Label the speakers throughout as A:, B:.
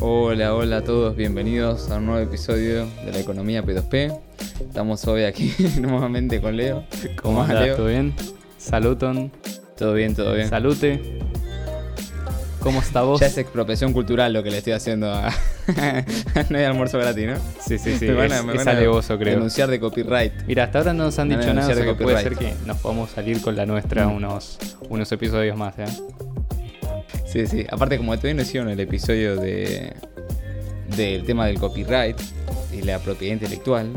A: Hola, hola a todos, bienvenidos a un nuevo episodio de la economía P2P. Estamos hoy aquí nuevamente con Leo.
B: ¿Cómo andás?
A: Leo?
B: ¿Todo bien? Saluton.
A: Todo bien, todo bien.
B: Salute. ¿Cómo está vos?
A: Ya es expropiación cultural lo que le estoy haciendo a. no hay almourzo gratis, ¿no?
B: Sí, sí, sí.
A: Me van a-
B: es alevoso, creo.
A: Denunciar de copyright.
B: Mira, hasta ahora no nos han dicho nada, o sea que
A: de
B: puede ser que nos podamos salir con la nuestra
A: Mm.
B: unos, unos episodios más, ¿eh?
A: Sí, sí. Aparte, como todavía no hicieron el episodio de del tema del copyright y la propiedad intelectual.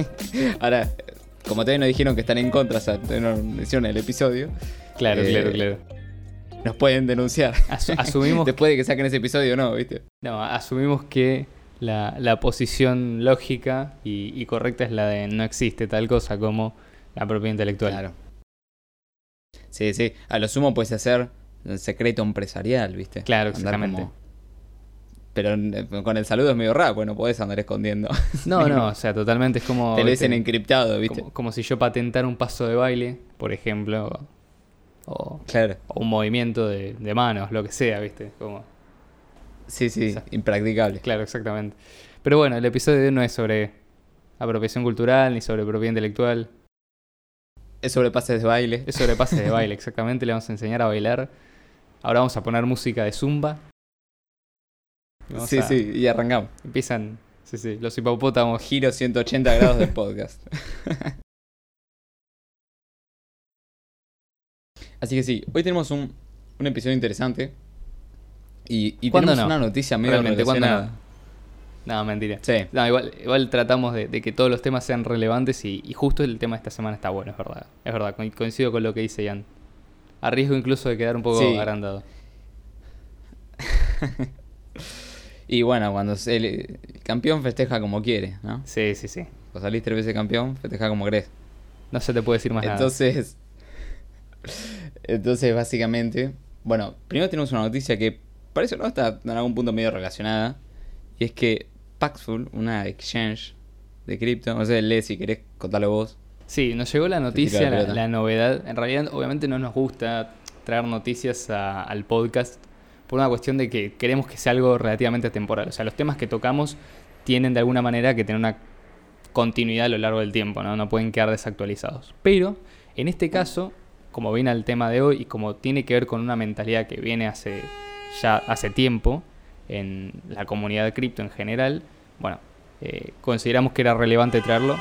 A: Ahora, como todavía no dijeron que están en contra, o sea, no hicieron el episodio,
B: Claro,
A: Eh,
B: claro, claro.
A: nos pueden denunciar.
B: Asu- asumimos,
A: Después de que saquen ese episodio, no, ¿viste?
B: no, asumimos que la, la posición lógica y, y correcta es la de no existe tal cosa como la propiedad intelectual.
A: Claro. Sí, sí. A lo sumo puedes hacer el secreto empresarial, ¿viste?
B: Claro, exactamente.
A: como- Pero eh, con el saludo es medio raro, pues no podés andar escondiendo.
B: No, no, o sea, totalmente es como...
A: Te lo dicen encriptado, ¿viste?
B: Como, como si yo patentara un paso de baile, por ejemplo, o,
A: Claro.
B: o un movimiento de, de manos, lo que sea, ¿viste? Como,
A: Sí, sí, impracticable.
B: claro, exactamente. Pero bueno, el episodio de hoy no es sobre apropiación cultural ni sobre propiedad intelectual,
A: Es sobre pases de baile.
B: es sobre pases de baile, exactamente. Le vamos a enseñar a bailar. Ahora vamos a poner música de zumba.
A: Sí,
B: a-
A: sí, y arrancamos.
B: Empiezan, sí, sí, los hipopótamos.
A: Giro 180 grados del podcast. Así que sí, hoy tenemos un, un episodio interesante. Y, y
B: ¿Cuándo
A: tenemos
B: no?
A: una noticia medio
B: Realmente, ¿cuándo
A: relacionada.
B: no? No, mentira.
A: Sí,
B: No, igual, igual tratamos de, de que todos los temas sean relevantes y, y justo el tema de esta semana está bueno, es verdad. Es verdad, co- coincido con lo que dice Ian. A riesgo incluso de quedar un poco
A: Sí.
B: agrandado.
A: y bueno, cuando se- el, el campeón festeja como quiere, ¿no?
B: Sí, sí, sí.
A: Cuando salís tres veces campeón, festeja como querés.
B: No se te puede decir más
A: Entonces, entonces básicamente, bueno, primero tenemos una noticia que parece no está en algún punto medio relacionada. Y es que Paxful, una exchange de cripto, no sé, lee si querés contarlo vos.
B: Sí, nos llegó la noticia,
A: la
B: novedad. En realidad, obviamente no nos gusta traer noticias a- al podcast por una cuestión de que queremos que sea algo relativamente temporal. O sea, los temas que tocamos tienen de alguna manera que tener una continuidad a lo largo del tiempo, ¿no? No pueden quedar desactualizados. Pero, en este caso, como viene al tema de hoy y como tiene que ver con una mentalidad que viene hace ya hace tiempo en la comunidad de cripto en general, bueno, eh, consideramos que era relevante traerlo.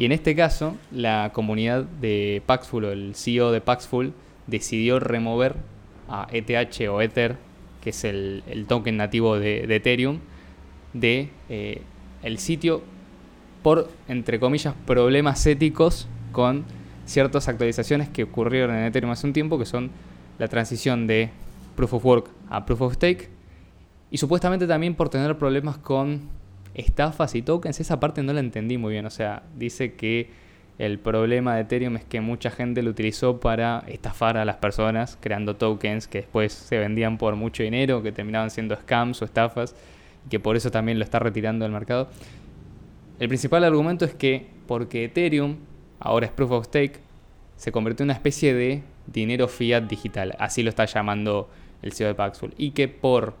B: Y en este caso, la comunidad de Paxful o el CEO de Paxful decidió remover a ETH o Ether, que es el, token nativo de, de Ethereum, de eh, el sitio por, entre comillas, problemas éticos con ciertas actualizaciones que ocurrieron en Ethereum hace un tiempo, que son la transición de Proof of Work a Proof of Stake, y supuestamente también por tener problemas con estafas y tokens. Esa parte no la entendí muy bien. O sea, dice que el problema de Ethereum es que mucha gente lo utilizó para estafar a las personas, creando tokens que después se vendían por mucho dinero, que terminaban siendo scams o estafas, y que por eso también lo está retirando del mercado. El principal argumento es que porque Ethereum ahora es proof of stake, se convirtió en una especie de dinero fiat digital, así lo está llamando el CEO de Paxful, y que por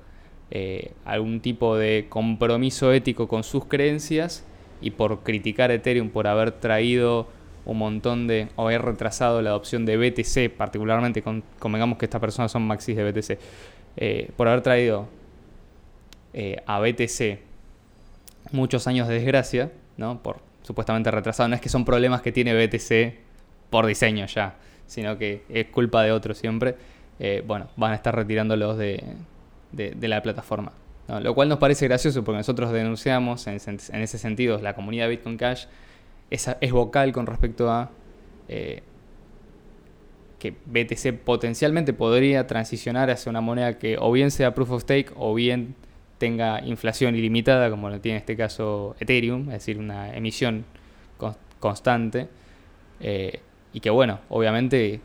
B: eh, algún tipo de compromiso ético con sus creencias y por criticar a Ethereum por haber traído un montón de, o haber retrasado la adopción de BTC, particularmente con, convengamos que estas personas son maxis de BTC, eh, por haber traído eh, a BTC muchos años de desgracia, ¿no? Por supuestamente retrasado. No es que son problemas que tiene BTC por diseño ya, sino que es culpa de otros siempre. Eh, bueno, van a estar retirándolos de, de, la plataforma. Lo cual nos parece gracioso porque nosotros denunciamos en, ese sentido, la comunidad Bitcoin Cash es, vocal con respecto a eh, que BTC potencialmente podría transicionar hacia una moneda que o bien sea proof of stake o bien tenga inflación ilimitada, como lo tiene en este caso Ethereum, es decir, una emisión con- constante. eh, y que bueno, obviamente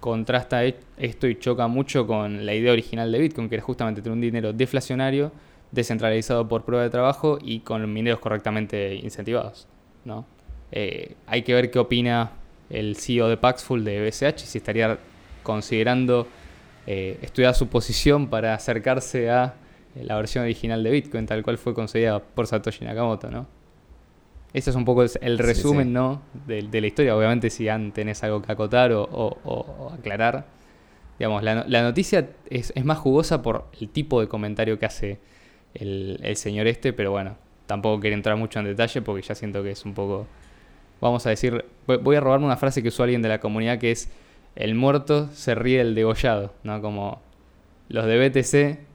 B: contrasta e- esto y choca mucho con la idea original de Bitcoin, que era justamente tener un dinero deflacionario, descentralizado por prueba de trabajo y con mineros correctamente incentivados. ¿no? Eh, hay que ver qué opina el CEO de Paxful de BCH, si estaría considerando eh, estudiar su posición para acercarse a la versión original de Bitcoin, tal cual fue concedida por Satoshi Nakamoto, ¿no? Ese es un poco el resumen, ¿no? De, la historia. Obviamente, si tenés algo que acotar o, aclarar. Digamos, la, noticia es, más jugosa por el tipo de comentario que hace el, el señor este, pero bueno, tampoco quiero entrar mucho en detalle porque ya siento que es un poco. Vamos a decir. Voy a robarme una frase que usó alguien de la comunidad que es: El muerto se ríe del degollado, ¿no? Como los de BTC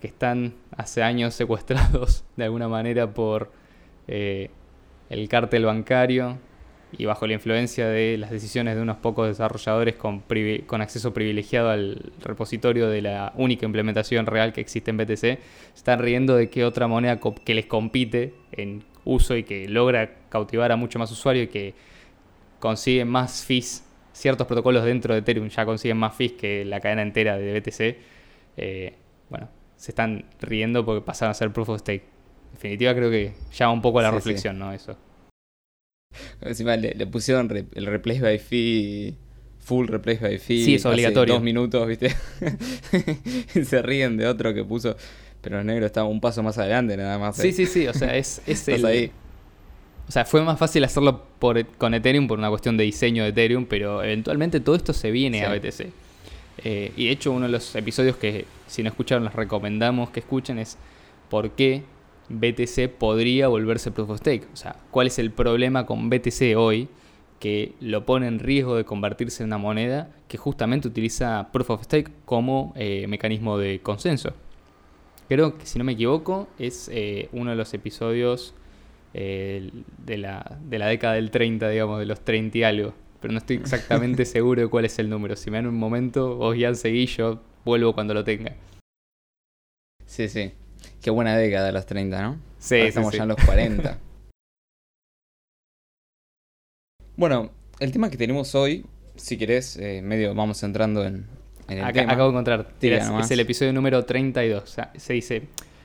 B: que están hace años secuestrados de alguna manera por eh, el cártel bancario y bajo la influencia de las decisiones de unos pocos desarrolladores con, con, acceso privilegiado al repositorio de la única implementación real que existe en BTC, están riendo de que otra moneda que les compite en uso y que logra cautivar a mucho más usuarios y que consigue más fees, ciertos protocolos dentro de Ethereum ya consiguen más fees que la cadena entera de BTC. Eh, bueno, se están riendo porque pasaron a ser proof of stake. Definitiva, creo que llama un poco a la reflexión, ¿no? Eso.
A: Encima le, pusieron el replace by fee, full replace by fee.
B: Sí, es obligatorio.
A: Dos minutos, ¿viste? se ríen de otro que puso. Pero el negro estaba un paso más adelante, nada más.
B: Sí, sí, sí. O sea, es, es el. Ahí. O sea, fue más fácil hacerlo por, con Ethereum por una cuestión de diseño de Ethereum, pero eventualmente todo esto se viene a BTC. Eh, y de hecho, uno de los episodios que, si no escucharon, les recomendamos que escuchen es por qué BTC podría volverse proof of stake. O sea, cuál es el problema con BTC hoy que lo pone en riesgo de convertirse en una moneda que justamente utiliza proof of stake como eh, mecanismo de consenso. Creo que, si no me equivoco, es eh, uno de los episodios de, la, de la década del 30, digamos, de los 30 y algo pero no estoy exactamente seguro de cuál es el número. Si me dan un momento, vos ya seguí, yo vuelvo cuando lo tenga.
A: Sí, sí. Qué buena década los 30, ¿no?
B: Sí,
A: Estamos ya en los 40. bueno, el tema que tenemos hoy, si querés, eh, medio vamos entrando en, el tema.
B: Acabo de encontrar. es, el episodio número 32. O sea, se dice,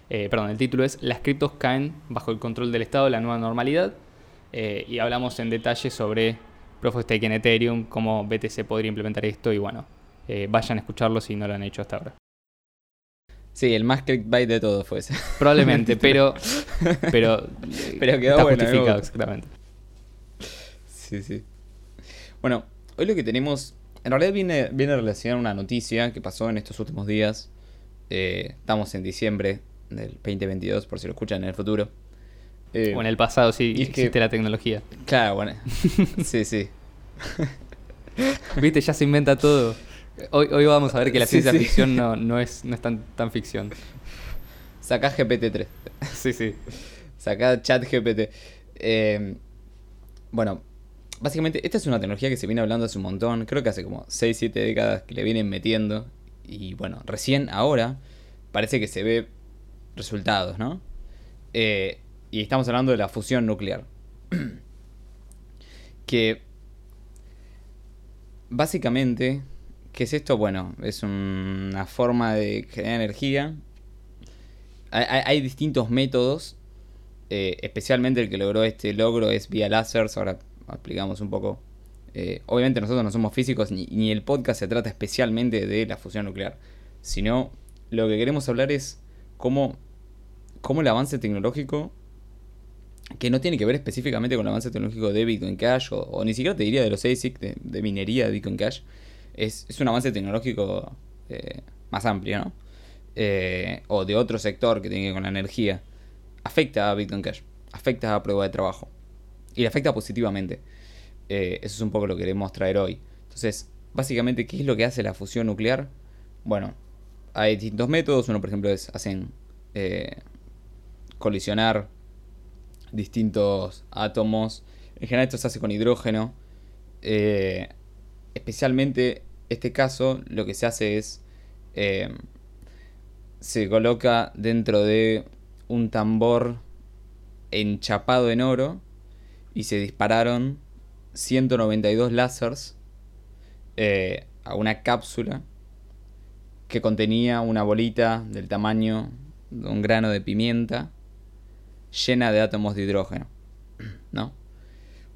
B: eh, perdón, el título es Las criptos caen bajo el control del Estado, la nueva normalidad. Eh, y hablamos en detalle sobre Proof of Stake en Ethereum, cómo BTC podría implementar esto y bueno, eh, vayan a escucharlo si no lo han hecho hasta ahora.
A: Sí, el más clickbait de todo fue ese.
B: Probablemente, pero. Pero,
A: pero quedó bueno,
B: justificado, exactamente.
A: Sí, sí. Bueno, hoy lo que tenemos. En realidad viene, viene relacionado una noticia que pasó en estos últimos días. Eh, estamos en diciembre del 2022, por si lo escuchan en el futuro.
B: Eh, o en el pasado sí existe la tecnología.
A: Claro, bueno. sí, sí.
B: Viste, ya se inventa todo. Hoy, hoy vamos a ver que la ciencia ficción no, no, es, no es tan, tan ficción.
A: Sacá GPT-3.
B: Sí, sí.
A: Sacá chat GPT. Em, bueno, básicamente esta es una tecnología que se viene hablando hace un montón. Creo que hace como 6, 7 décadas que le vienen metiendo. Y bueno, recién ahora parece que se ve resultados, ¿no? Eh, y estamos hablando de la fusión nuclear. que básicamente, ¿qué es esto? Bueno, es una forma de generar energía. Hay, distintos métodos, eh, especialmente el que logró este logro es vía láseres, ahora explicamos un poco. Eh, obviamente nosotros no somos físicos ni, ni el podcast se trata especialmente de la fusión nuclear, sino lo que queremos hablar es cómo, cómo el avance tecnológico que no tiene que ver específicamente con el avance tecnológico de Bitcoin Cash, o, ni siquiera te diría de los ASIC, de, minería de Bitcoin Cash, es, un avance tecnológico eh, más amplio, ¿no? Eh, o de otro sector que tiene que ver con la energía, afecta a Bitcoin Cash, afecta a prueba de trabajo, y le afecta positivamente. Eh, eso es un poco lo que queremos traer hoy. Entonces, básicamente, ¿qué es lo que hace la fusión nuclear? Bueno, hay distintos métodos, uno por ejemplo es, hacen colisionar distintos átomos. En general esto se hace con hidrógeno. Especialmente este caso lo que se hace es eh, se coloca dentro de un tambor enchapado en oro y se dispararon 192 láseres eh, a una cápsula que contenía una bolita del tamaño de un grano de pimienta llena de átomos de hidrógeno. ¿No?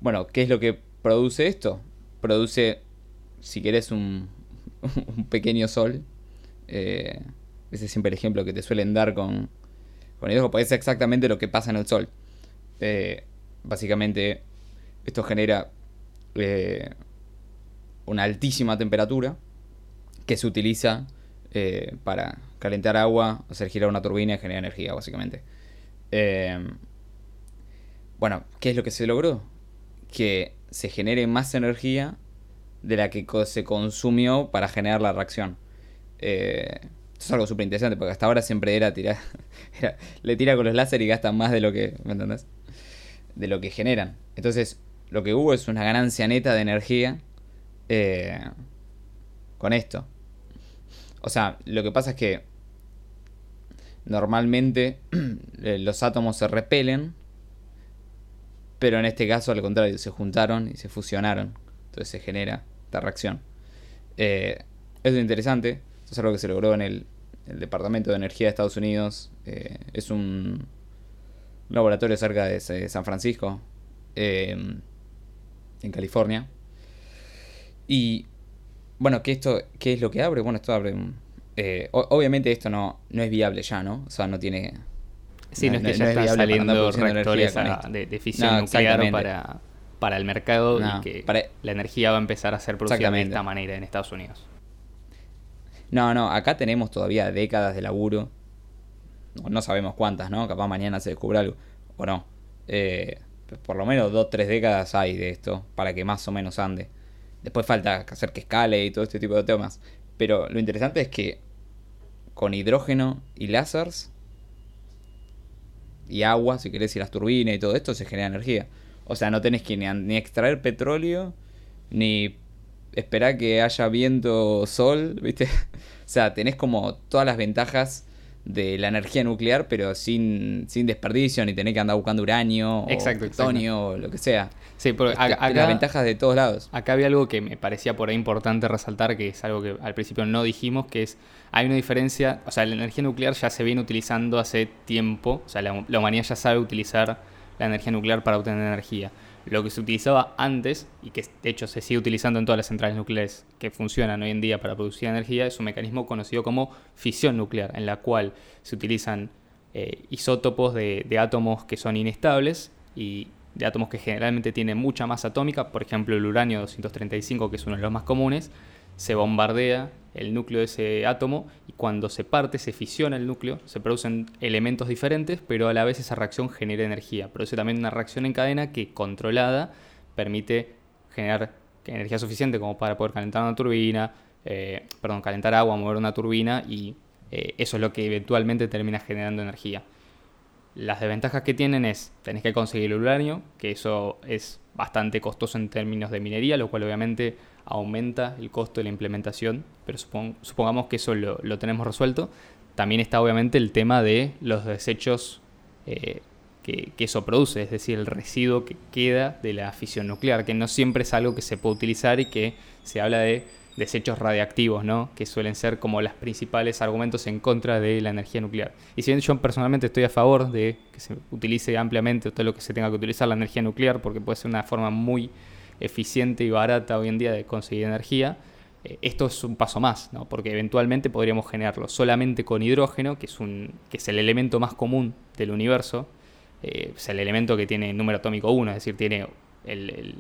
A: Bueno, ¿qué es lo que produce esto? Produce, si querés, un, un pequeño sol. Eh, ese es siempre el ejemplo que te suelen dar con, con hidrógeno, porque es exactamente lo que pasa en el Sol. Eh, básicamente, esto genera eh, una altísima temperatura que se utiliza para calentar agua, hacer girar una turbina y generar energía, básicamente. bueno, ¿qué es lo que se logró? Que se genere más energía de la que se consumió para generar la reacción. Eh, es algo súper interesante porque hasta ahora siempre era tirar. le tira con los láser y gasta más de lo que. ¿Me entendés? De lo que generan. Entonces, lo que hubo es una ganancia neta de energía eh, con esto. O sea, lo que pasa es que normalmente los átomos se repelen, pero en este caso al contrario, se juntaron y se fusionaron. Entonces se genera esta reacción. Eh, es interesante, es algo que se logró en el, Departamento de Energía de Estados Unidos. Eh, es un laboratorio cerca de San Francisco, eh, en California. Y bueno, ¿qué, esto, ¿qué es lo que abre? Bueno, esto abre... obviamente esto no, no es viable ya, ¿no? O sea, no tiene...
B: Sí, no, es que ya está saliendo reactores de, de, fisión nuclear para para el mercado y que la energía va a empezar a ser producida de esta manera en Estados Unidos.
A: No, no, acá tenemos todavía décadas de laburo. No, sabemos cuántas, ¿no? Capaz mañana se descubre algo. O no. Eh, por lo menos dos, tres décadas hay de esto para que más o menos ande. Después falta hacer que escale y todo este tipo de temas. Pero lo interesante es que con hidrógeno y láseres y agua, si querés, y las turbinas y todo esto, se genera energía. O sea, no tenés que ni, extraer petróleo, ni esperar que haya viento, sol, ¿viste? o sea, tenés como todas las ventajas de la energía nuclear, pero sin, sin desperdicio, ni tener que andar buscando uranio
B: exacto,
A: o o lo que sea.
B: Sí, porque
A: acá, las ventajas de todos lados.
B: Acá había algo que me parecía por ahí importante resaltar, que es algo que al principio no dijimos, que es, hay una diferencia, o sea, la energía nuclear ya se viene utilizando hace tiempo, o sea, la, la humanidad ya sabe utilizar la energía nuclear para obtener energía. Lo que se utilizaba antes, y que de hecho se sigue utilizando en todas las centrales nucleares que funcionan hoy en día para producir energía, es un mecanismo conocido como fisión nuclear, en la cual se utilizan eh, isótopos de, de átomos que son inestables y de átomos que generalmente tienen mucha masa atómica, por ejemplo el uranio 235, que es uno de los más comunes, se bombardea el núcleo de ese átomo y cuando se parte, se fisiona el núcleo, se producen elementos diferentes, pero a la vez esa reacción genera energía. Produce también una reacción en cadena que controlada permite generar energía suficiente como para poder calentar una turbina, eh, perdón, calentar agua, mover una turbina y eh, eso es lo que eventualmente termina generando energía. Las desventajas que tienen es, tenés que conseguir el uranio, que eso es bastante costoso en términos de minería, lo cual obviamente aumenta el costo de la implementación, pero supongamos que eso lo, tenemos resuelto. También está obviamente el tema de los desechos eh, que, eso produce, es decir, el residuo que queda de la fisión nuclear, que no siempre es algo que se puede utilizar y que se habla de desechos radiactivos, ¿no? que suelen ser como los principales argumentos en contra de la energía nuclear. Y si bien yo personalmente estoy a favor de que se utilice ampliamente todo lo que se tenga que utilizar la energía nuclear, porque puede ser una forma muy eficiente y barata hoy en día de conseguir energía, eh, esto es un paso más, ¿no? porque eventualmente podríamos generarlo solamente con hidrógeno, que es, un, que es el elemento más común del universo, eh, es el elemento que tiene número atómico 1, es decir, tiene el,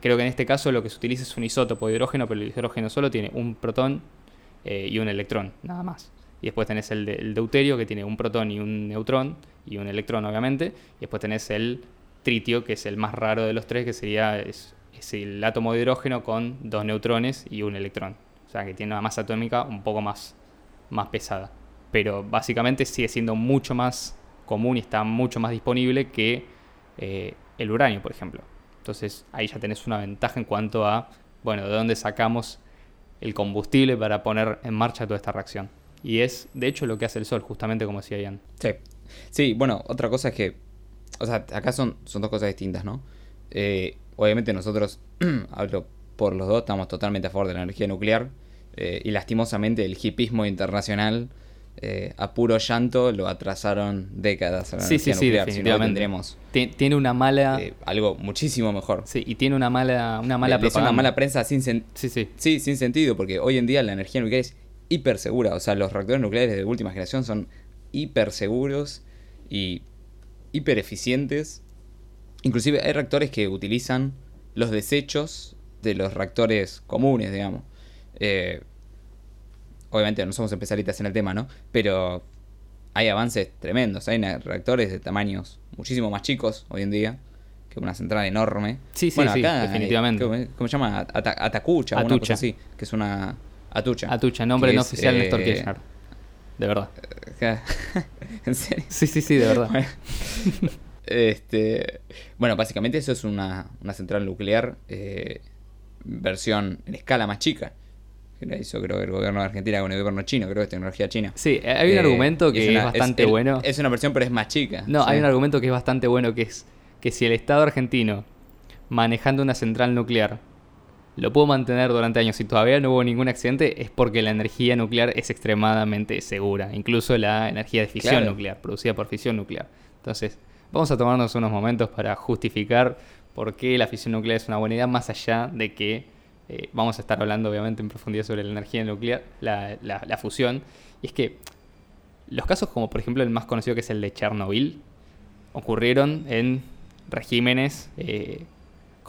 B: Creo que en este caso lo que se utiliza es un isótopo de hidrógeno, pero el hidrógeno solo tiene un protón eh, y un electrón, nada más. Y después tenés el, el deuterio, que tiene un protón y un neutrón, y un electrón, obviamente. Y después tenés el tritio, que es el más raro de los tres, que sería es, el átomo de hidrógeno con dos neutrones y un electrón. O sea, que tiene una masa atómica un poco más, más pesada. Pero básicamente sigue siendo mucho más común y está mucho más disponible que eh, el uranio, por ejemplo. Entonces ahí ya tenés una ventaja en cuanto a, bueno, de dónde sacamos el combustible para poner en marcha toda esta reacción. Y es, de hecho, lo que hace el Sol, justamente como decía Ian.
A: Sí. Sí, bueno, otra cosa es que o sea, acá son, son dos cosas distintas, ¿no? Eh, obviamente nosotros, hablo por los dos, estamos totalmente a favor de la energía nuclear. Eh, y lastimosamente el hipismo internacional eh, a puro llanto lo atrasaron décadas
B: a la sí, energía sí, nuclear. Sí, definitivamente. tendremos tiene una mala
A: algo muchísimo mejor.
B: Sí, y tiene una mala una mala
A: una mala prensa sin sí, sí. sí, sin sentido porque hoy en día la energía nuclear es hiper segura. O sea, los reactores nucleares de última generación son hiper seguros y hiper eficientes. Inclusive hay reactores que utilizan los desechos de los reactores comunes, digamos. Eh, obviamente no somos especialistas en el tema, ¿no? Pero hay avances tremendos. Hay reactores de tamaños muchísimo más chicos hoy en día que una central enorme.
B: Sí, sí, sí, definitivamente.
A: ¿cómo, se llama? Atacucha, Atucha. una cosa así, que es una Atucha.
B: Atucha, nombre no oficial de Néstor Kirchner. De verdad.
A: ¿En serio?
B: Sí, sí, sí, de verdad.
A: este, bueno, básicamente eso es una, una central nuclear eh, versión en escala más chica. Que la hizo creo el gobierno de Argentina con el gobierno chino, creo que es tecnología china.
B: Sí, hay un eh, argumento que es, bastante bueno.
A: Es una versión pero es más chica.
B: No, hay un argumento que es bastante bueno que es que si el Estado argentino manejando una central nuclear lo pudo mantener durante años y todavía no hubo ningún accidente, es porque la energía nuclear es extremadamente segura, incluso la energía de fisión nuclear, producida por fisión nuclear. Entonces, vamos a tomarnos unos momentos para justificar por qué la fisión nuclear es una buena idea, más allá de que eh, vamos a estar hablando obviamente en profundidad sobre la energía nuclear, la, la fusión. Y es que los casos como por ejemplo el más conocido que es el de Chernobyl, ocurrieron en regímenes eh,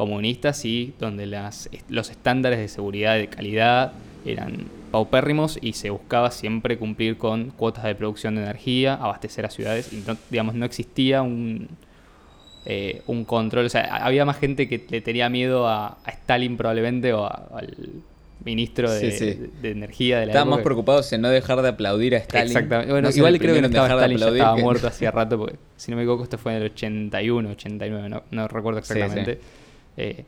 B: comunistas y donde las, los estándares de seguridad y de calidad eran paupérrimos y se buscaba siempre cumplir con cuotas de producción de energía, abastecer a ciudades y no, digamos no existía un, eh, un control, o sea, había más gente que le tenía miedo a, Stalin probablemente o al ministro de, energía de la
A: Estaban más preocupados en no dejar de aplaudir a Stalin.
B: Exactamente. Bueno, igual creo que no estaba Stalin, ya estaba muerto hacía rato, porque si no me equivoco, esto fue en el 81, 89, no, no recuerdo exactamente. Eh,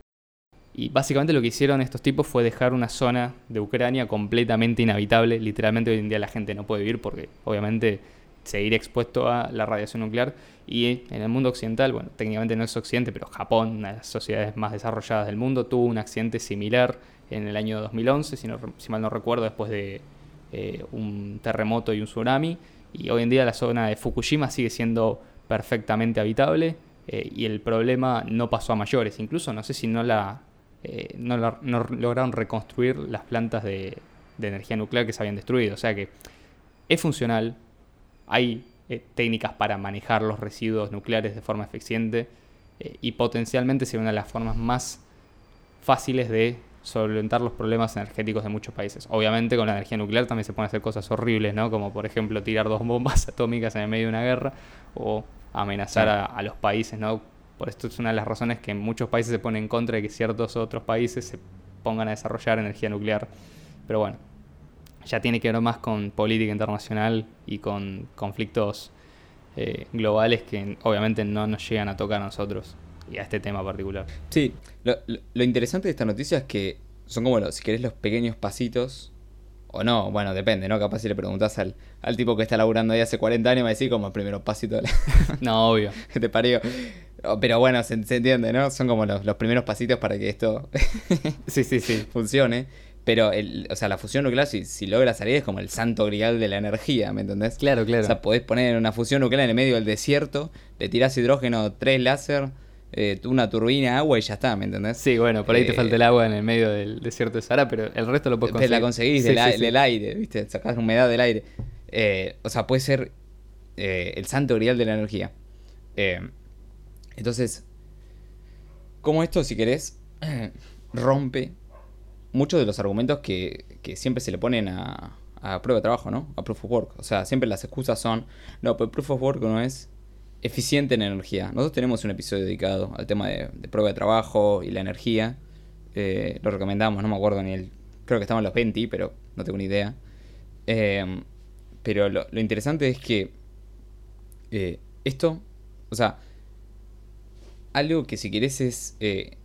B: y básicamente lo que hicieron estos tipos fue dejar una zona de Ucrania completamente inhabitable. Literalmente hoy en día la gente no puede vivir porque obviamente seguir expuesto a la radiación nuclear. Y en el mundo occidental, bueno, técnicamente no es occidente, pero Japón, una de las sociedades más desarrolladas del mundo, tuvo un accidente similar en el año 2011, si, si mal no recuerdo, después de eh, un terremoto y un tsunami. Y hoy en día la zona de Fukushima sigue siendo perfectamente habitable eh, y el problema no pasó a mayores. Incluso no sé si no la, eh, no, lograron reconstruir las plantas de, energía nuclear que se habían destruido. O sea que es funcional, hay técnicas para manejar los residuos nucleares de forma eficiente y potencialmente sería una de las formas más fáciles de solventar los problemas energéticos de muchos países. Obviamente con la energía nuclear también se pueden hacer cosas horribles, ¿no? Como por ejemplo tirar dos bombas atómicas en el medio de una guerra o amenazar a, los países, ¿no? Por esto es una de las razones que muchos países se ponen en contra de que ciertos otros países se pongan a desarrollar energía nuclear. Pero bueno, ya tiene que ver más con política internacional y con conflictos eh, globales que obviamente no nos llegan a tocar a nosotros y a este tema particular.
A: Sí, lo, interesante de esta noticia es que son como, los, si querés, los pequeños pasitos. O no, bueno, depende, ¿no? Capaz si le preguntás al, al tipo que está laburando ahí hace 40 años, va a decir como el primer pasito.
B: no, obvio.
A: te parió. Pero bueno, se, entiende, ¿no? Son como los, primeros pasitos para que esto
B: sí, sí, sí.
A: funcione. Pero, el, o sea, la fusión nuclear, si, si, logra salir, es como el santo grial de la energía, ¿me entendés?
B: Claro, claro.
A: O sea, podés poner una fusión nuclear en el medio del desierto, le tirás hidrógeno, tres láser, eh, una turbina, agua y ya está, ¿me entendés?
B: Sí, bueno, por ahí te eh, falta el agua en el medio del desierto de Sahara, pero el resto lo puedes conseguir.
A: La conseguís del, aire, ¿viste? Sacás humedad del aire. Eh, o sea, puede ser el santo grial de la energía. entonces, como esto, si querés, rompe muchos de los argumentos que, siempre se le ponen a, a prueba de trabajo, ¿no? A proof of work. O sea, siempre las excusas son, no, pero proof of work no es eficiente en energía. Nosotros tenemos un episodio dedicado al tema de, prueba de trabajo y la energía. Eh, lo recomendamos, no me acuerdo ni el... Creo que estamos en los 20, pero no tengo ni idea. Em, pero lo, interesante es que eh, esto, o sea, algo que si querés es eh,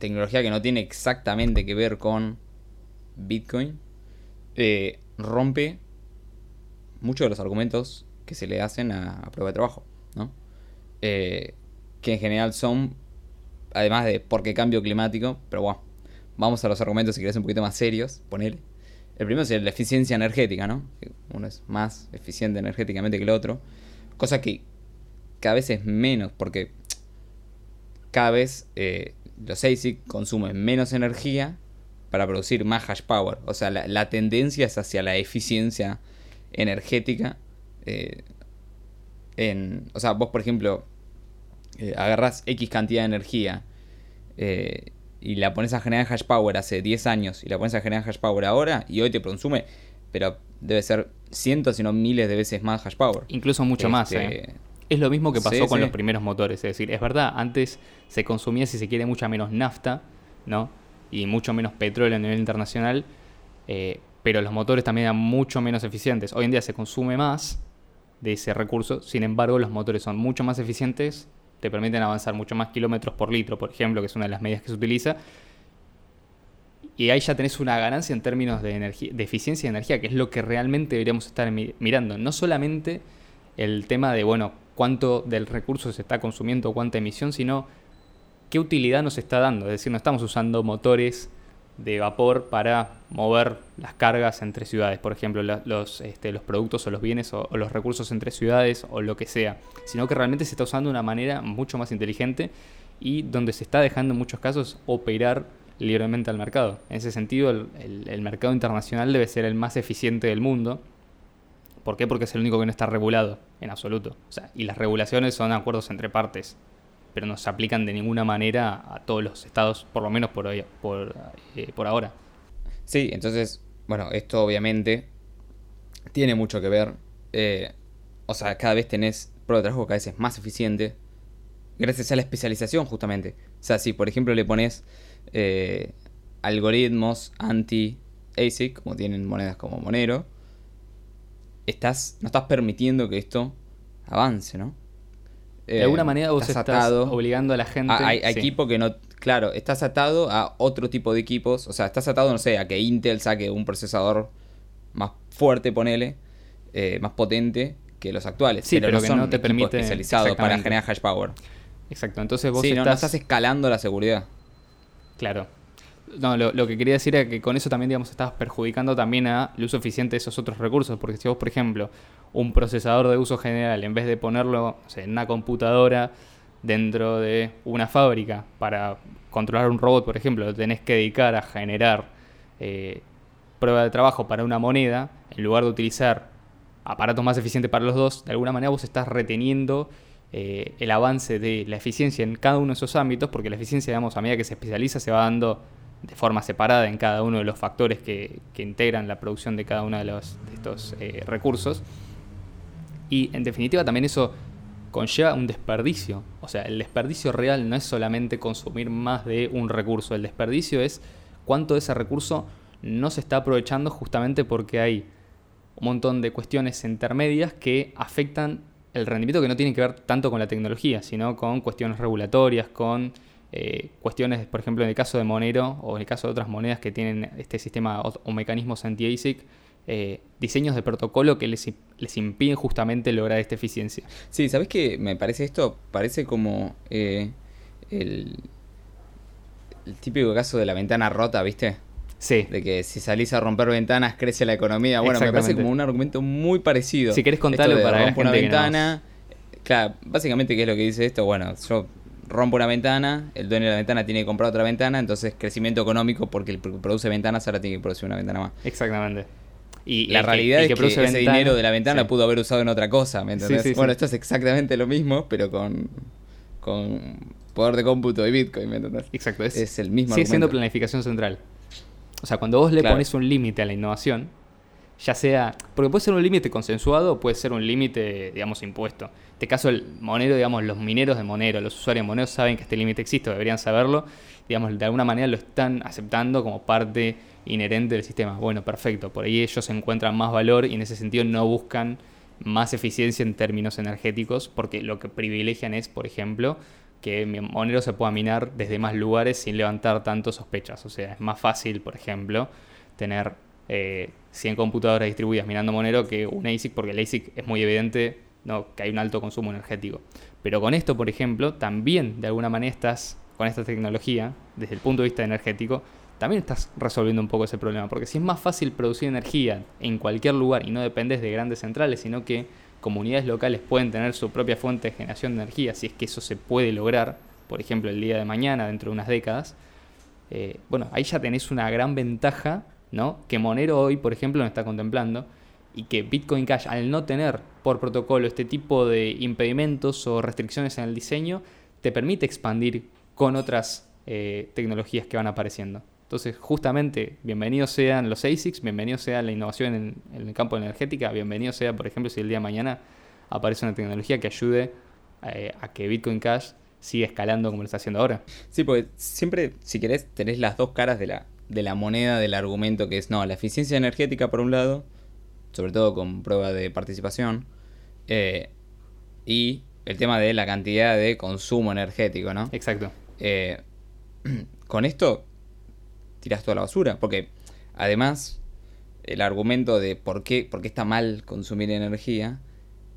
A: tecnología que no tiene exactamente que ver con Bitcoin, rompe muchos de los argumentos que se le hacen a, prueba de trabajo, ¿no? Eh, que en general son, además de porque cambio climático, pero bueno, vamos a los argumentos si querés un poquito más serios, poner. El primero es la eficiencia energética, ¿no? uno es más eficiente energéticamente que el otro. Cosa que cada vez es menos, porque cada vez eh, los ASIC consumen menos energía para producir más hash power. O sea, la, tendencia es hacia la eficiencia energética. Eh, en, o sea, vos, por ejemplo, eh, agarras X cantidad de energía eh, y la pones a generar hash power hace 10 años y la pones a generar hash power ahora y hoy te consume, pero debe ser cientos, si no miles de veces más hash power.
B: Incluso mucho más. Este, es lo mismo que pasó con los primeros motores. Es decir, es verdad, antes se consumía, si se quiere, mucha menos nafta, ¿no? Y mucho menos petróleo a nivel internacional. Eh, pero los motores también eran mucho menos eficientes. Hoy en día se consume más de ese recurso, sin embargo los motores son mucho más eficientes, te permiten avanzar mucho más kilómetros por litro, por ejemplo, que es una de las medidas que se utiliza. Y ahí ya tenés una ganancia en términos de, energía, de eficiencia de energía, que es lo que realmente deberíamos estar mirando. No solamente el tema de, bueno, cuánto del recurso se está consumiendo, cuánta emisión, sino qué utilidad nos está dando. Es decir, no estamos usando motores de vapor para mover las cargas entre ciudades, por ejemplo, los, este, los productos o los bienes o, los recursos entre ciudades o lo que sea, sino que realmente se está usando de una manera mucho más inteligente y donde se está dejando en muchos casos operar libremente al mercado. En ese sentido, el, mercado internacional debe ser el más eficiente del mundo. ¿Por qué? Porque es el único que no está regulado en absoluto. y las regulaciones son acuerdos entre partes pero no se aplican de ninguna manera a todos los estados, por lo menos por, hoy, por, eh, por ahora.
A: Sí, entonces, bueno, esto obviamente tiene mucho que ver. Eh, o sea, cada vez tenés prueba de trabajo cada vez es más eficiente. Gracias a la especialización, justamente. O sea, si por ejemplo le pones eh, algoritmos anti-ASIC, como tienen monedas como Monero, estás, no estás permitiendo que esto avance, ¿no?
B: De alguna eh, manera vos estás, obligando a la gente.
A: A, equipo que no. Claro, estás atado a otro tipo de equipos. O sea, estás atado, no sé, a que Intel saque un procesador más fuerte, ponele, eh, más potente que los actuales.
B: Sí, pero, que no te permite.
A: especializado para generar hash power.
B: Exacto, entonces vos
A: estás... no estás escalando la seguridad.
B: Claro. No, lo, que quería decir era que con eso también, digamos, estabas perjudicando también al uso eficiente de esos otros recursos. Porque si vos, por ejemplo, un procesador de uso general, en vez de ponerlo en una computadora dentro de una fábrica para controlar un robot, por ejemplo, lo tenés que dedicar a generar eh, prueba de trabajo para una moneda, en lugar de utilizar aparatos más eficientes para los dos, de alguna manera vos estás reteniendo eh, el avance de la eficiencia en cada uno de esos ámbitos, porque la eficiencia, digamos, a medida que se especializa, se va dando de forma separada en cada uno de los factores que, integran la producción de cada uno de, los, estos eh, recursos. Y en definitiva también eso conlleva un desperdicio. O sea, el desperdicio real no es solamente consumir más de un recurso, el desperdicio es cuánto de ese recurso no se está aprovechando justamente porque hay un montón de cuestiones intermedias que afectan el rendimiento que no tienen que ver tanto con la tecnología, sino con cuestiones regulatorias, con eh, cuestiones, por ejemplo, en el caso de Monero o en el caso de otras monedas que tienen este sistema o, mecanismos anti-ASIC, eh, diseños de protocolo que les, les, impiden justamente lograr esta eficiencia.
A: Sí, ¿sabes qué? Me parece esto? Parece como eh, el, el típico caso de la ventana rota, ¿viste?
B: Sí.
A: De que si salís a romper ventanas crece la economía. Bueno, me parece como un argumento muy parecido.
B: Si querés contarlo para
A: romper una ventana. Claro, básicamente, ¿qué es lo que dice esto? Bueno, yo rompo una ventana, el dueño de la ventana tiene que comprar otra ventana, entonces crecimiento económico porque el que produce ventanas ahora tiene que producir una ventana más.
B: Exactamente.
A: Y la realidad es que, ese dinero de la ventana pudo haber usado en otra cosa, ¿me entendés? bueno, esto es exactamente lo mismo, pero con, con poder de cómputo y Bitcoin, ¿me entendés?
B: Exacto,
A: es, el mismo.
B: Sigue siendo planificación central. O sea, cuando vos le pones un límite a la innovación, ya sea, porque puede ser un límite consensuado o puede ser un límite, digamos, impuesto. En este caso, el Monero, digamos, los mineros de Monero, los usuarios de Monero saben que este límite existe, deberían saberlo, digamos, de alguna manera lo están aceptando como parte inherente del sistema. Bueno, perfecto, por ahí ellos encuentran más valor y en ese sentido no buscan más eficiencia en términos energéticos, porque lo que privilegian es, por ejemplo, que Monero se pueda minar desde más lugares sin levantar tanto sospechas. O sea, es más fácil, por ejemplo, tener eh, 100 computadoras distribuidas minando Monero que un ASIC, porque el ASIC es muy evidente ¿no? que hay un alto consumo energético. Pero con esto, por ejemplo, también de alguna manera estás, con esta tecnología, desde el punto de vista energético, también estás resolviendo un poco ese problema, porque si es más fácil producir energía en cualquier lugar y no dependes de grandes centrales, sino que comunidades locales pueden tener su propia fuente de generación de energía, si es que eso se puede lograr, por ejemplo, el día de mañana, dentro de unas décadas, eh, bueno, ahí ya tenés una gran ventaja, ¿no? Que Monero hoy, por ejemplo, no está contemplando y que Bitcoin Cash, al no tener por protocolo este tipo de impedimentos o restricciones en el diseño, te permite expandir con otras eh, tecnologías que van apareciendo. Entonces, justamente, bienvenidos sean los ASICs, bienvenidos sea la innovación en, en, el campo energética, bienvenido sea, por ejemplo, si el día de mañana aparece una tecnología que ayude eh, a que Bitcoin Cash siga escalando como lo está haciendo ahora.
A: Sí, porque siempre, si querés, tenés las dos caras de la, de la moneda del argumento que es, no, la eficiencia energética por un lado, sobre todo con prueba de participación, eh, y el tema de la cantidad de consumo energético, ¿no?
B: Exacto.
A: Eh, con esto tiras toda la basura, porque además el argumento de por qué, por qué está mal consumir energía,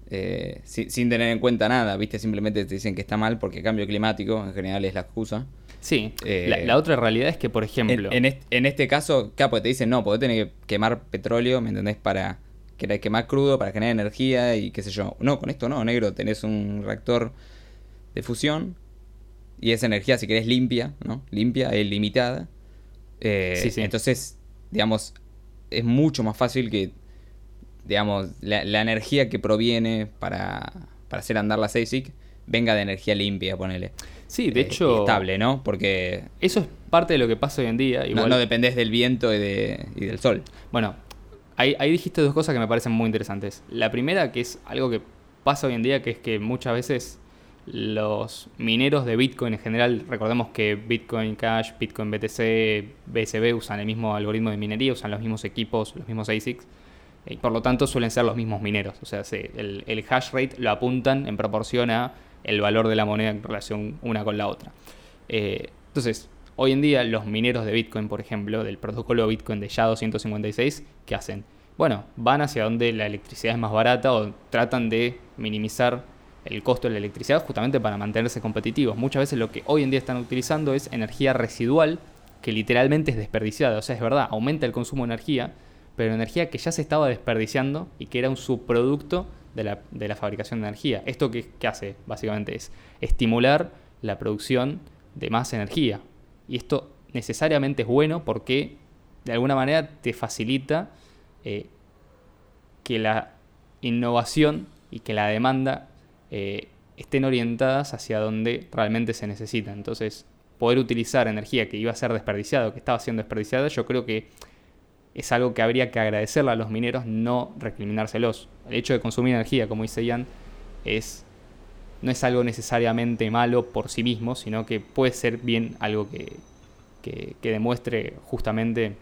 A: eh, sin, tener en cuenta nada, ¿viste? Simplemente te dicen que está mal porque el cambio climático en general es la excusa.
B: Sí, eh, la, otra realidad es que, por ejemplo...
A: En, este, caso, capo, te dicen, no, porque tenés que quemar petróleo, ¿me entendés? Para quemar crudo, para generar energía y qué sé yo. No, con esto no, negro, tenés un reactor de fusión y esa energía, si querés, limpia, ¿no? Limpia, es limitada. Eh, sí, sí. Entonces, digamos, es mucho más fácil que digamos, la, energía que proviene para, hacer andar la ASIC venga de energía limpia, ponele.
B: Sí, de eh, hecho.
A: Estable, ¿no? Porque.
B: Eso es parte de lo que pasa hoy en día.
A: Igual... No, dependés del viento y, de, y del sol.
B: Bueno, ahí, ahí, dijiste dos cosas que me parecen muy interesantes. La primera, que es algo que pasa hoy en día, que es que muchas veces los mineros de Bitcoin en general, recordemos que Bitcoin Cash, Bitcoin BTC, BSB usan el mismo algoritmo de minería, usan los mismos equipos, los mismos ASICs y por lo tanto suelen ser los mismos mineros. O sea, el, hash rate lo apuntan en proporción a el valor de la moneda en relación una con la otra. Eh, entonces, hoy en día los mineros de Bitcoin, por ejemplo, del protocolo Bitcoin de SHA-256, ¿qué hacen? Bueno, van hacia donde la electricidad es más barata o tratan de minimizar el costo de la electricidad justamente para mantenerse competitivos. Muchas veces lo que hoy en día están utilizando es energía residual que literalmente es desperdiciada. O sea, es verdad, aumenta el consumo de energía, pero energía que ya se estaba desperdiciando y que era un subproducto de la, fabricación de energía. ¿Esto qué, hace? Básicamente es estimular la producción de más energía. Y esto necesariamente es bueno porque de alguna manera te facilita eh, que la innovación y que la demanda eh, estén orientadas hacia donde realmente se necesita. Entonces, poder utilizar energía que iba a ser desperdiciada que estaba siendo desperdiciada, yo creo que es algo que habría que agradecerle a los mineros, no recriminárselos. El hecho de consumir energía, como dice Ian, es, no es algo necesariamente malo por sí mismo, sino que puede ser bien algo que, demuestre justamente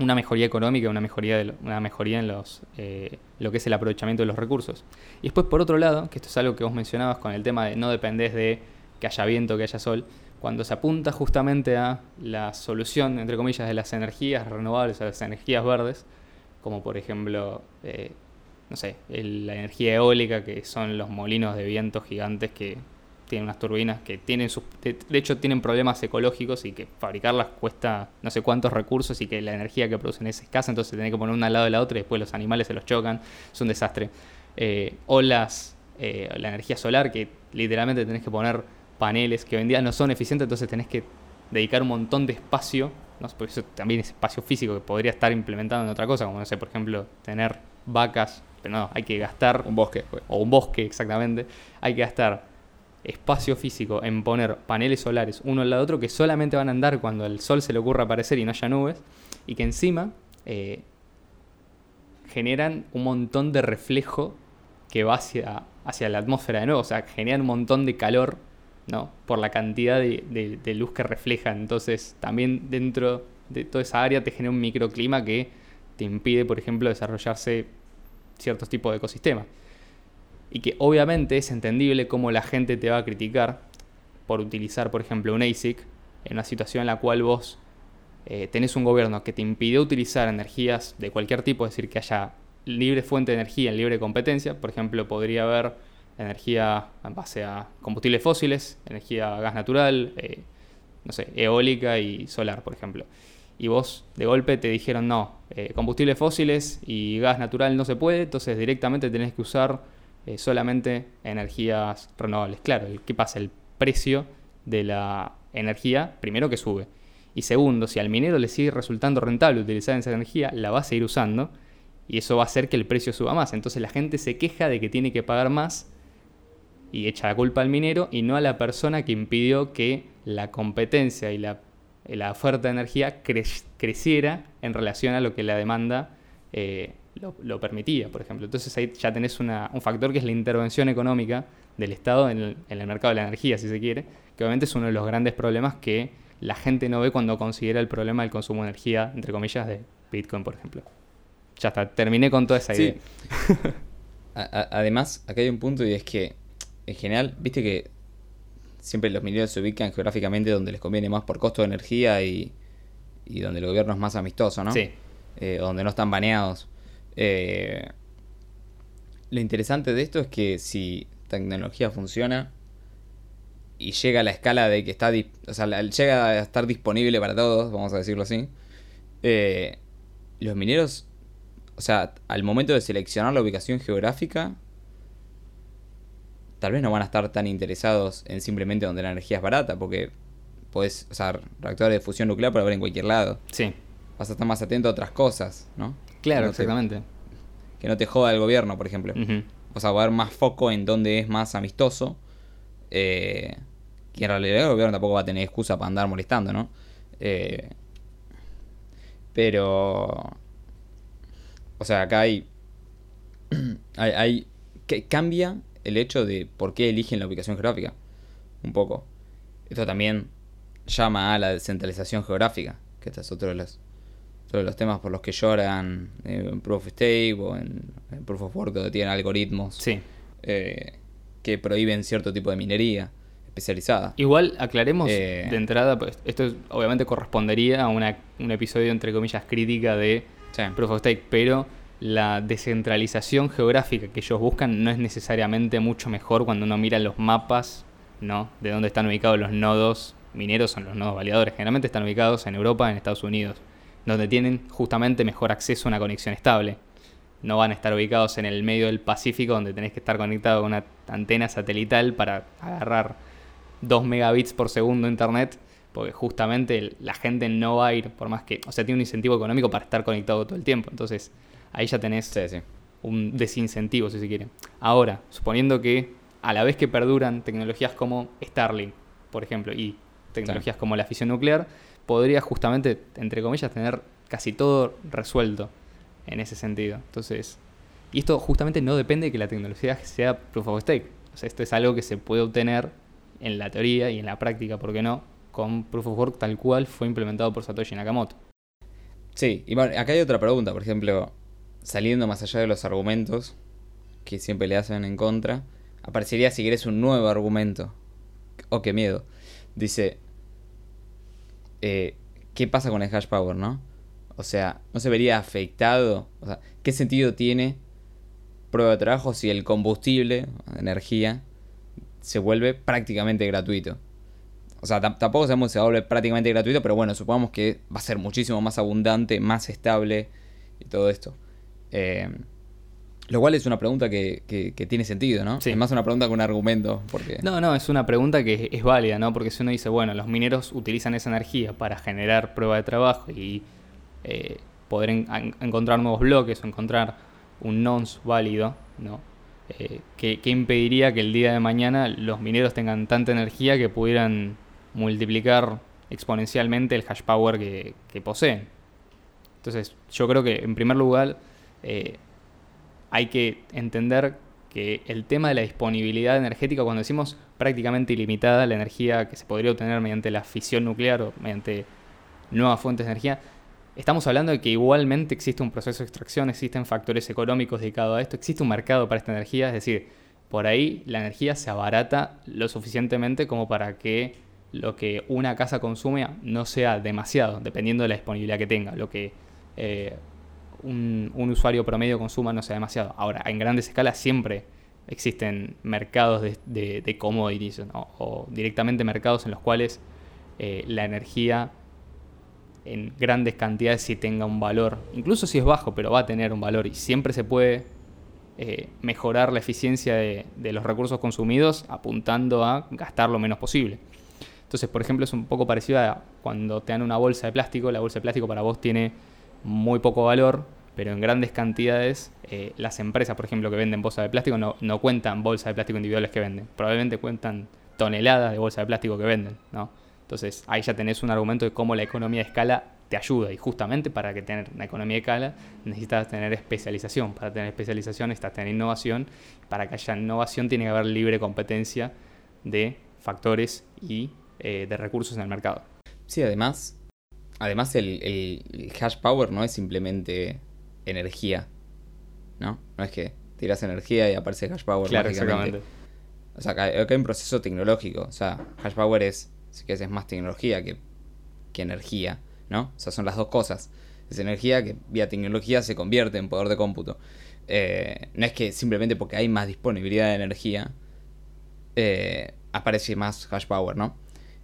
B: una mejoría económica, una mejoría, de una mejoría en los, eh, lo que es el aprovechamiento de los recursos. Y después, por otro lado, que esto es algo que vos mencionabas con el tema de no dependés de que haya viento, que haya sol, cuando se apunta justamente a la solución, entre comillas, de las energías renovables, a las energías verdes, como por ejemplo, eh, no sé, la energía eólica, que son los molinos de viento gigantes que tienen unas turbinas que tienen sus, de, hecho tienen problemas ecológicos y que fabricarlas cuesta no sé cuántos recursos y que la energía que producen es escasa, entonces tenés que poner una al lado de la otra y después los animales se los chocan, es un desastre. Eh, o las, eh, la energía solar que literalmente tenés que poner paneles que hoy en día no son eficientes, entonces tenés que dedicar un montón de espacio, ¿no? porque eso también es espacio físico que podría estar implementado en otra cosa, como no sé, por ejemplo, tener vacas, pero no, hay que gastar...
A: Un bosque.
B: Pues. O un bosque, exactamente. Hay que gastar espacio físico en poner paneles solares uno al lado de otro que solamente van a andar cuando el sol se le ocurra aparecer y no haya nubes, y que encima eh, generan un montón de reflejo que va hacia, hacia la atmósfera de nuevo, o sea, generan un montón de calor ¿no? Por la cantidad de, luz que reflejan. Entonces, también dentro de toda esa área te genera un microclima que te impide, por ejemplo, desarrollarse ciertos tipos de ecosistemas. Y que obviamente es entendible cómo la gente te va a criticar por utilizar, por ejemplo, un ASIC en una situación en la cual vos eh, tenés un gobierno que te impidió utilizar energías de cualquier tipo, es decir, que haya libre fuente de energía en libre competencia. Por ejemplo, podría haber energía en base a combustibles fósiles, energía gas natural, eh, no sé, eólica y solar, por ejemplo. Y vos de golpe te dijeron no, eh, combustibles fósiles y gas natural no se puede, entonces directamente tenés que usar eh, solamente energías renovables. Claro, ¿qué pasa? El precio de la energía, primero que sube. Y segundo, si al minero le sigue resultando rentable utilizar esa energía, la va a seguir usando y eso va a hacer que el precio suba más. Entonces la gente se queja de que tiene que pagar más y echa la culpa al minero y no a la persona que impidió que la competencia y la, oferta de energía creciera en relación a lo que la demanda eh, lo, permitía, por ejemplo. Entonces ahí ya tenés un factor que es la intervención económica del Estado en el, mercado de la energía, si se quiere, que obviamente es uno de los grandes problemas que la gente no ve cuando considera el problema del consumo de energía, entre comillas, de Bitcoin, por ejemplo. Ya está, terminé con toda esa idea.
A: además, acá hay un punto y es que, en general, viste que siempre los mineros se ubican geográficamente donde les conviene más por costo de energía y, y donde el gobierno es más amistoso, ¿no?
B: Sí.
A: Eh, donde no están baneados. Eh, lo interesante de esto es que si tecnología funciona y llega a la escala de que está, o sea, llega a estar disponible para todos, vamos a decirlo así, eh, los mineros, o sea, al momento de seleccionar la ubicación geográfica, tal vez no van a estar tan interesados en simplemente donde la energía es barata, porque puedes usar reactores de fusión nuclear para ver en cualquier lado.
B: Sí.
A: Vas a estar más atento a otras cosas, ¿no?
B: Claro, exactamente.
A: que no te joda el gobierno, por ejemplo. O sea, va a haber más foco en donde es más amistoso. Eh, que en realidad el gobierno tampoco va a tener excusa para andar molestando, ¿no? Eh, pero. O sea, acá hay. hay, hay que cambia el hecho de por qué eligen la ubicación geográfica. Un poco. Esto también llama a la descentralización geográfica, que este es otro de los sobre los temas por los que lloran eh, en Proof of Stake o en, Proof of Work, donde tienen algoritmos eh, que prohíben cierto tipo de minería especializada.
B: Igual aclaremos eh, de entrada, pues esto obviamente correspondería a una, un episodio entre comillas crítica de Proof of Stake, pero la descentralización geográfica que ellos buscan no es necesariamente mucho mejor cuando uno mira los mapas ¿no? de dónde están ubicados los nodos mineros, son los nodos validadores. Generalmente están ubicados en Europa, en Estados Unidos donde tienen justamente mejor acceso a una conexión estable. No van a estar ubicados en el medio del Pacífico donde tenés que estar conectado con una antena satelital para agarrar 2 megabits por segundo de internet, porque justamente la gente no va a ir, por más que, o sea, tiene un incentivo económico para estar conectado todo el tiempo. Entonces, ahí ya tenés un desincentivo, si se quiere. Ahora, suponiendo que a la vez que perduran tecnologías como Starlink, por ejemplo, y tecnologías como la fisión nuclear, podría justamente, entre comillas, tener casi todo resuelto en ese sentido. Entonces, y esto justamente no depende de que la tecnología sea proof of stake. O sea, esto es algo que se puede obtener en la teoría y en la práctica, ¿por qué no? Con proof of work tal cual fue implementado por Satoshi Nakamoto.
A: Sí, y acá hay otra pregunta, por ejemplo, saliendo más allá de los argumentos que siempre le hacen en contra, aparecería si querés un nuevo argumento. Oh, qué miedo. Dice, eh, ¿qué pasa con el hash power, no? O sea, ¿no se vería afectado? O sea, ¿qué sentido tiene prueba de trabajo si el combustible, energía, se vuelve prácticamente gratuito? O sea, tampoco sabemos si se vuelve prácticamente gratuito, pero bueno, supongamos que va a ser muchísimo más abundante, más estable y todo esto. Eh, lo cual es una pregunta que, tiene sentido, ¿no?
B: Sí.
A: Es más una pregunta que un argumento. Porque...
B: No, no, es una pregunta que es, válida, ¿no? Porque si uno dice, bueno, los mineros utilizan esa energía para generar prueba de trabajo y eh, poder encontrar nuevos bloques o encontrar un nonce válido, ¿no? Eh, ¿qué, impediría que el día de mañana los mineros tengan tanta energía que pudieran multiplicar exponencialmente el hash power que, poseen? Entonces, yo creo que en primer lugar... Eh, hay que entender que el tema de la disponibilidad energética, cuando decimos prácticamente ilimitada la energía que se podría obtener mediante la fisión nuclear o mediante nuevas fuentes de energía, estamos hablando de que igualmente existe un proceso de extracción, existen factores económicos dedicados a esto, existe un mercado para esta energía, es decir, por ahí la energía se abarata lo suficientemente como para que lo que una casa consume no sea demasiado, dependiendo de la disponibilidad que tenga. Lo que eh, un, usuario promedio consuma no sea demasiado. Ahora, en grandes escalas siempre existen mercados de, de, commodities o directamente mercados en los cuales eh, la energía en grandes cantidades sí tenga un valor, incluso si es bajo, pero va a tener un valor y siempre se puede eh, mejorar la eficiencia de, de, los recursos consumidos apuntando a gastar lo menos posible. Entonces, por ejemplo, es un poco parecido a cuando te dan una bolsa de plástico. La bolsa de plástico para vos tiene muy poco valor, pero en grandes cantidades eh, las empresas, por ejemplo, que venden bolsas de plástico no, no cuentan bolsas de plástico individuales que venden. Probablemente cuentan toneladas de bolsas de plástico que venden, ¿no? Entonces ahí ya tenés un argumento de cómo la economía de escala te ayuda y justamente para que tener una economía de escala necesitas tener especialización. Para tener especialización necesitas tener innovación. Para que haya innovación tiene que haber libre competencia de factores y eh, de recursos en el mercado.
A: Sí, además, además el, el hash power no es simplemente energía, ¿no? No es que tiras energía y aparece hash power.
B: Claro, exactamente.
A: O sea, acá, hay un proceso tecnológico. O sea, hash power es, si quieres, es más tecnología que, que energía, ¿no? O sea, son las dos cosas. Es energía que vía tecnología se convierte en poder de cómputo. Eh, no es que simplemente porque hay más disponibilidad de energía eh, aparece más hash power, ¿no?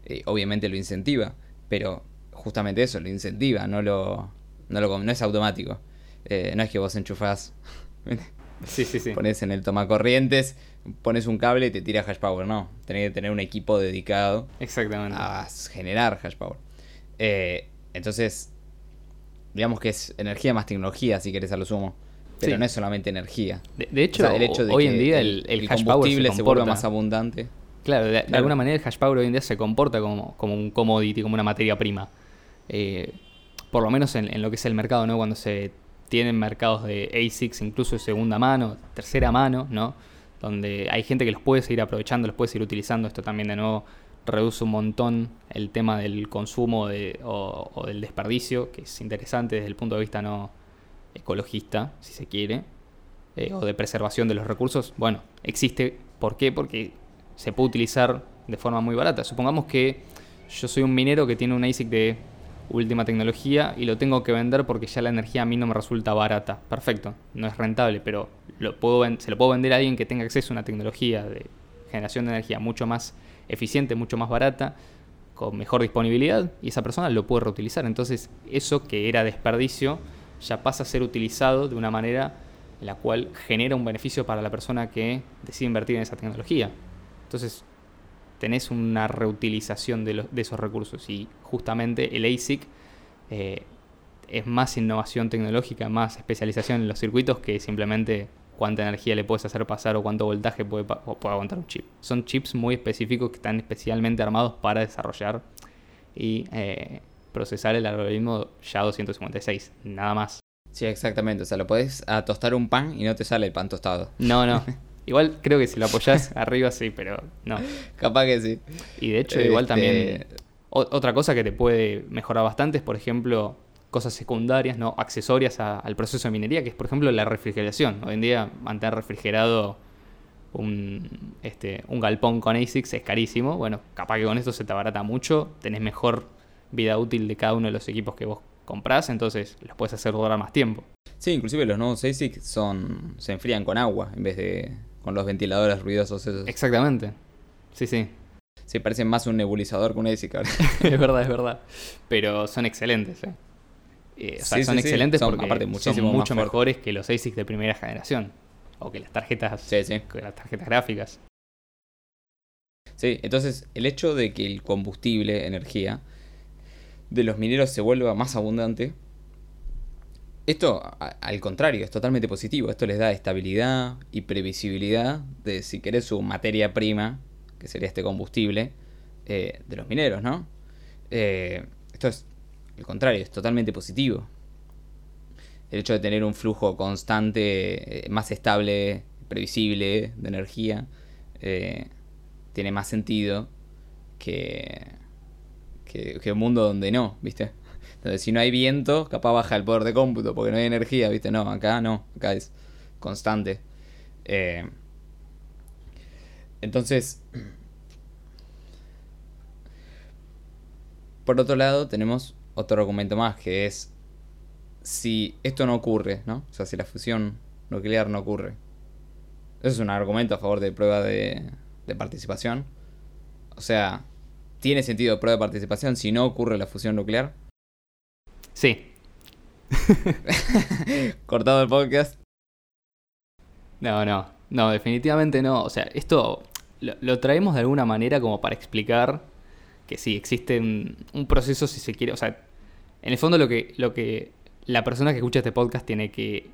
A: Eh, obviamente lo incentiva, pero justamente eso, lo incentiva, no lo, no, lo, no es automático. no es que vos enchufás
B: Sí, sí, sí.
A: Pones en el tomacorrientes, pones un cable y te tira hash power. No, tenés que tener un equipo dedicado
B: Exactamente.
A: a generar hash power. Eh, entonces, digamos que es energía más tecnología, si querés a lo sumo. Pero no es solamente energía.
B: De, hecho, el hecho de hoy en día el, el, hash
A: combustible se, vuelve más abundante.
B: Claro, de, alguna manera el hash power hoy en día se comporta como, como un commodity, como una materia prima. Eh, por lo menos en, lo que es el mercado, ¿no? Cuando se tienen mercados de ASICs incluso de segunda mano, tercera mano, ¿no? Donde hay gente que los puede seguir aprovechando, los puede seguir utilizando. Esto también de nuevo reduce un montón el tema del consumo de, o, del desperdicio, que es interesante desde el punto de vista no ecologista, si se quiere, eh, o de preservación de los recursos. Bueno, existe. ¿Por qué? Porque se puede utilizar de forma muy barata. Supongamos que yo soy un minero que tiene un ASIC de última tecnología y lo tengo que vender porque ya la energía a mí no me resulta barata. Perfecto, no es rentable, pero lo puedo, se lo puedo vender a alguien que tenga acceso a una tecnología de generación de energía mucho más eficiente, mucho más barata, con mejor disponibilidad y esa persona lo puede reutilizar. Entonces eso que era desperdicio ya pasa a ser utilizado de una manera en la cual genera un beneficio para la persona que decide invertir en esa tecnología. Entonces tenés una reutilización de, de esos recursos y justamente el ASIC eh, es más innovación tecnológica, más especialización en los circuitos que simplemente cuánta energía le puedes hacer pasar o cuánto voltaje puede, puede aguantar un chip. Son chips muy específicos que están especialmente armados para desarrollar y eh, procesar el algoritmo SHA-256, nada más.
A: Sí, exactamente. O sea, lo podés tostar un pan y no te sale el pan tostado.
B: No, no. Igual creo que si lo apoyás arriba sí, pero no.
A: Capaz que sí.
B: Y de hecho, igual también. Este, otra cosa que te puede mejorar bastante es, por ejemplo, cosas secundarias, no accesorias al proceso de minería, que es, por ejemplo, la refrigeración. Hoy en día, mantener refrigerado un, este, un galpón con ASICS es carísimo. Bueno, capaz que con esto se te abarata mucho, tenés mejor vida útil de cada uno de los equipos que vos comprás, entonces los puedes hacer durar más tiempo.
A: Sí, inclusive los nuevos ASICs son, se enfrían con agua en vez de con los ventiladores ruidosos esos.
B: Exactamente. Sí, sí.
A: Sí, parecen más un nebulizador que un ASIC.
B: es verdad, es verdad. Pero son excelentes, ¿eh? eh o sea, son excelentes porque aparte, son mucho mejores que los ASICs de primera generación. O que las tarjetas, Que las tarjetas gráficas.
A: Sí, entonces el hecho de que el combustible, energía, de los mineros se vuelva más abundante esto, al contrario, es totalmente positivo. Esto les da estabilidad y previsibilidad de, si querés, su materia prima, que sería este combustible, eh, de los mineros, ¿no? Eh, esto es, al contrario, es totalmente positivo. El hecho de tener un flujo constante, eh, más estable, previsible de energía, tiene más sentido que, que, que un mundo donde no, ¿viste? Entonces, si no hay viento, capaz baja el poder de cómputo porque no hay energía, ¿viste? No, acá no, acá es constante. Eh, entonces, por otro lado, tenemos otro argumento más que es si esto no ocurre, ¿no? O sea, si la fusión nuclear no ocurre. Eso es un argumento a favor de prueba de, de participación. O sea, ¿tiene sentido prueba de participación si no ocurre la fusión nuclear?
B: Sí.
A: Cortado el podcast.
B: No, no. No, definitivamente no. O sea, esto lo, traemos de alguna manera como para explicar que sí, existe un, un proceso, si se quiere, o sea, en el fondo lo que, lo que la persona que escucha este podcast tiene que,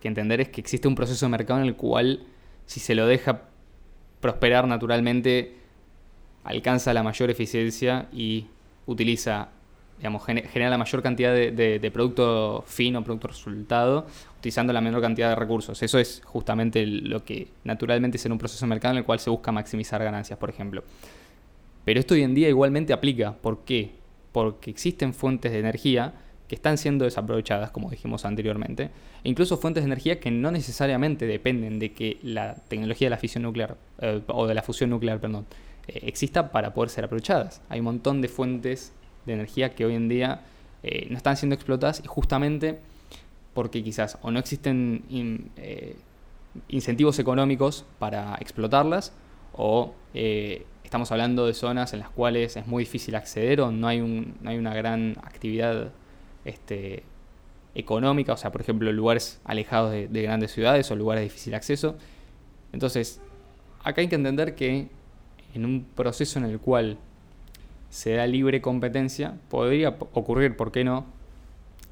B: que entender es que existe un proceso de mercado en el cual si se lo deja prosperar naturalmente, alcanza la mayor eficiencia y utiliza, digamos, genera la mayor cantidad de, producto fino, producto resultado, utilizando la menor cantidad de recursos. Eso es justamente lo que naturalmente es en un proceso de mercado en el cual se busca maximizar ganancias, por ejemplo. Pero esto hoy en día igualmente aplica. ¿Por qué? Porque existen fuentes de energía que están siendo desaprovechadas, como dijimos anteriormente, e incluso fuentes de energía que no necesariamente dependen de que la tecnología de la fisión nuclear, eh, o de la fusión nuclear, perdón, eh, exista para poder ser aprovechadas. Hay un montón de fuentes de energía que hoy en día eh, no están siendo explotadas y justamente porque quizás o no existen incentivos económicos para explotarlas o estamos hablando de zonas en las cuales es muy difícil acceder o no hay, un, no hay una gran actividad este, económica, o sea, por ejemplo, lugares alejados de, grandes ciudades o lugares de difícil acceso. Entonces, acá hay que entender que en un proceso en el cual se da libre competencia, podría ocurrir, ¿por qué no?,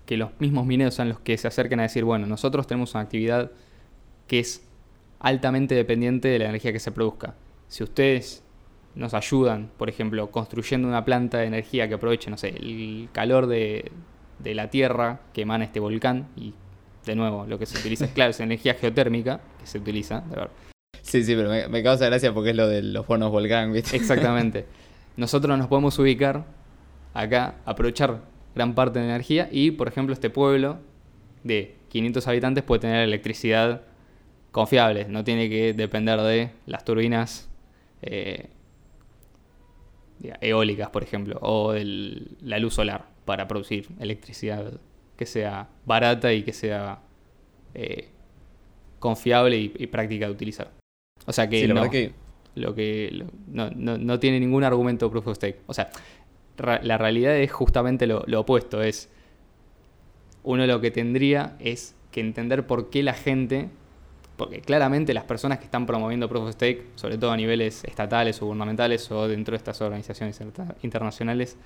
B: que los mismos mineros sean los que se acerquen a decir, bueno, nosotros tenemos una actividad que es altamente dependiente de la energía que se produzca. Si ustedes nos ayudan, por ejemplo, construyendo una planta de energía que aproveche, no sé, el calor de, de la Tierra que emana este volcán y de nuevo lo que se utiliza es claro, es energía geotérmica que se utiliza, de verdad.
A: Sí, sí, pero me, causa gracia porque es lo de los bonos volcán, ¿viste?
B: Exactamente. Nosotros nos podemos ubicar acá, aprovechar gran parte de la energía y, por ejemplo, este pueblo de 500 habitantes puede tener electricidad confiable, no tiene que depender de las turbinas eh, eólicas, por ejemplo, o de la luz solar para producir electricidad que sea barata y que sea eh, confiable y, práctica de utilizar. O sea que, no, lo que no, tiene ningún argumento proof of stake. O sea, la realidad es justamente lo, opuesto. Es uno lo que tendría es que entender por qué la gente, porque claramente las personas que están promoviendo proof of stake, sobre todo a niveles estatales o gubernamentales o dentro de estas organizaciones internacionales,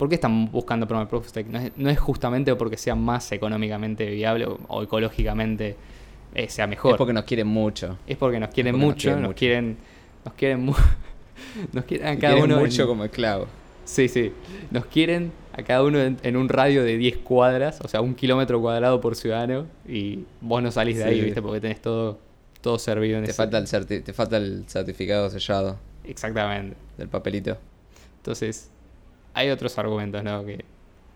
B: ¿Por qué están buscando promover Proof of Stake? No es, justamente porque sea más económicamente viable o, ecológicamente eh, sea mejor.
A: Es porque nos quieren mucho.
B: Es porque nos quieren mucho, nos quieren, nos quieren, nos quieren, a
A: cada uno mucho como esclavo.
B: Sí, sí. Nos quieren a cada uno en, un radio de 10 cuadras, o sea, un kilómetro cuadrado por ciudadano, y vos no salís de ahí, ¿viste? Porque tenés todo, todo servido en
A: te falta el Te falta el certificado sellado.
B: Exactamente.
A: Del papelito.
B: Entonces, hay otros argumentos ¿no? que,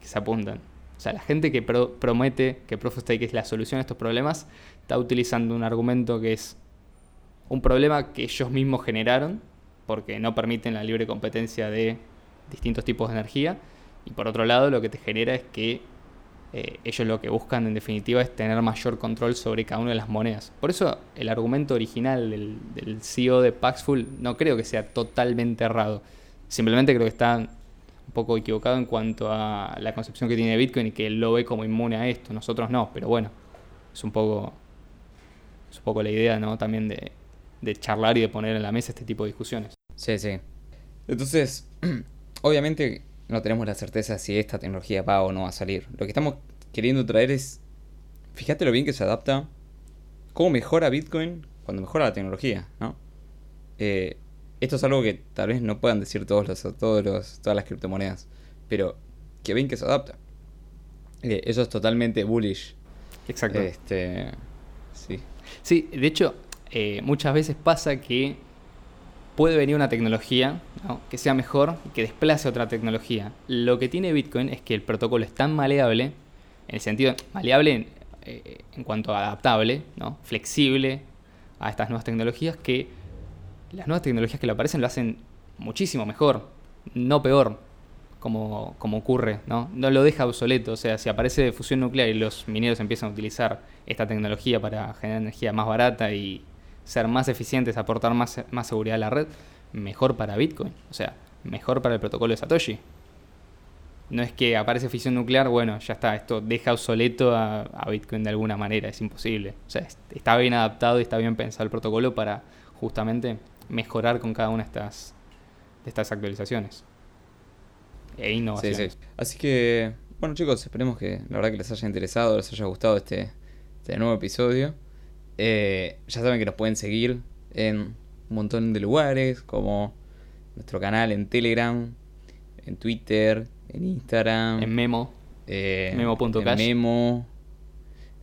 B: se apuntan. O sea, la gente que promete que Proof of Stake es la solución a estos problemas está utilizando un argumento que es un problema que ellos mismos generaron porque no permiten la libre competencia de distintos tipos de energía. Y por otro lado, lo que te genera es que eh, ellos lo que buscan en definitiva es tener mayor control sobre cada una de las monedas. Por eso el argumento original del, CEO de Paxful no creo que sea totalmente errado. Simplemente creo que está un poco equivocado en cuanto a la concepción que tiene Bitcoin y que él lo ve como inmune a esto, nosotros no, pero bueno, es un poco, es un poco la idea ¿no? también de, de charlar y de poner en la mesa este tipo de discusiones.
A: Sí, sí. Entonces, obviamente no tenemos la certeza si esta tecnología va o no va a salir. Lo que estamos queriendo traer es, fíjate lo bien que se adapta, cómo mejora Bitcoin cuando mejora la tecnología, ¿no? Eh, esto es algo que tal vez no puedan decir todos los, todos los, todas las criptomonedas, pero que ven que se adapta. Eh, eso es totalmente bullish.
B: Exacto.
A: Este, sí.
B: Sí, de hecho, eh, muchas veces pasa que puede venir una tecnología que sea mejor y que desplace otra tecnología. Lo que tiene Bitcoin es que el protocolo es tan maleable, en el sentido maleable en, eh, cuanto a adaptable, flexible a estas nuevas tecnologías, que las nuevas tecnologías que le aparecen lo hacen muchísimo mejor, no peor, como, como ocurre, ¿no? No lo deja obsoleto, o sea, si aparece fusión nuclear y los mineros empiezan a utilizar esta tecnología para generar energía más barata y ser más eficientes, aportar más, más seguridad a la red, mejor para Bitcoin, o sea, mejor para el protocolo de Satoshi. No es que aparece fusión nuclear, bueno, ya está, esto deja obsoleto a, a Bitcoin de alguna manera, es imposible. O sea, está bien adaptado y está bien pensado el protocolo para justamente mejorar con cada una de estas, de estas actualizaciones. e.
A: Sí, sí. Así que, bueno chicos, esperemos que la verdad que les haya interesado, les haya gustado este, este nuevo episodio. Eh, ya saben que nos pueden seguir en un montón de lugares, como nuestro canal en Telegram, en Twitter, en Instagram,
B: En Memo.
A: eh,
B: memo.cash.
A: en Memo,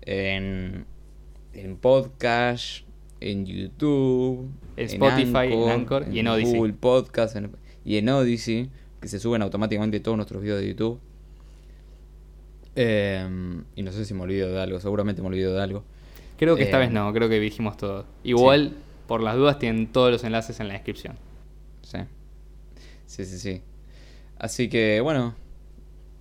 A: en, en podcast, en YouTube,
B: En Spotify, en Anchor y en Odyssey.
A: Google Podcast y en Odyssey, que se suben automáticamente todos nuestros videos de YouTube. Eh, y no sé si me olvido de algo, seguramente me olvido de algo.
B: Creo que esta
A: Eh,
B: vez no, creo que dijimos todo. Igual, por las dudas, tienen todos los enlaces en la descripción.
A: Sí. Sí, sí, sí. Así que, bueno,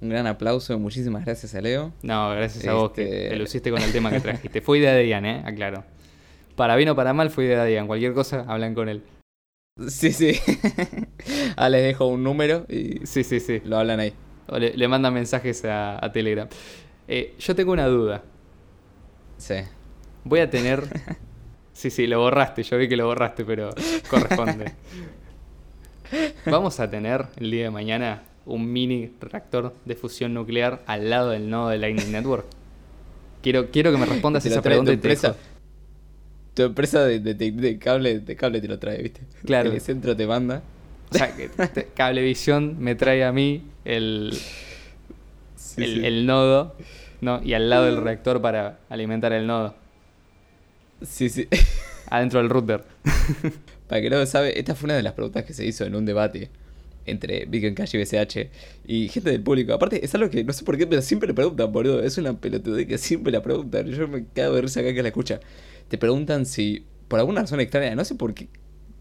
A: un gran aplauso. Muchísimas gracias a Leo.
B: No, gracias a vos que
A: Este-
B: te luciste con el tema que trajiste. Fue idea de Adrián, ¿eh? Aclaro. Para bien o para mal fue idea de Adrián. Cualquier cosa, hablan con él.
A: Sí, sí. ah, les dejo un número y
B: Sí, sí, sí.
A: lo hablan ahí.
B: O le, le mandan mensajes a, a Telegram. Eh, yo tengo una duda.
A: Sí.
B: Voy a tener... Sí, sí, lo borraste. Yo vi que lo borraste, pero corresponde. Vamos a tener el día de mañana un mini reactor de fusión nuclear al lado del nodo de Lightning Network. Quiero, quiero que me respondas esa
A: tu
B: pregunta te
A: empresa. Tu empresa de, de- de- de cable, de cable te lo trae, ¿viste?
B: Claro.
A: El centro te manda.
B: O sea, que Cablevisión me trae a mí el,
A: Sí,
B: el,
A: sí.
B: el nodo ¿no? y al lado el reactor para alimentar el nodo.
A: Sí, sí.
B: Adentro del router.
A: Para que no lo sabe, esta fue una de las preguntas que se hizo en un debate entre Beacon Cash y BCH y gente del público. Aparte, es algo que no sé por qué, pero siempre le preguntan, boludo. Es una pelotudez que siempre la preguntan. Yo me cago de risa acá que la escucha. Te preguntan si, por alguna razón extraña, no sé por qué,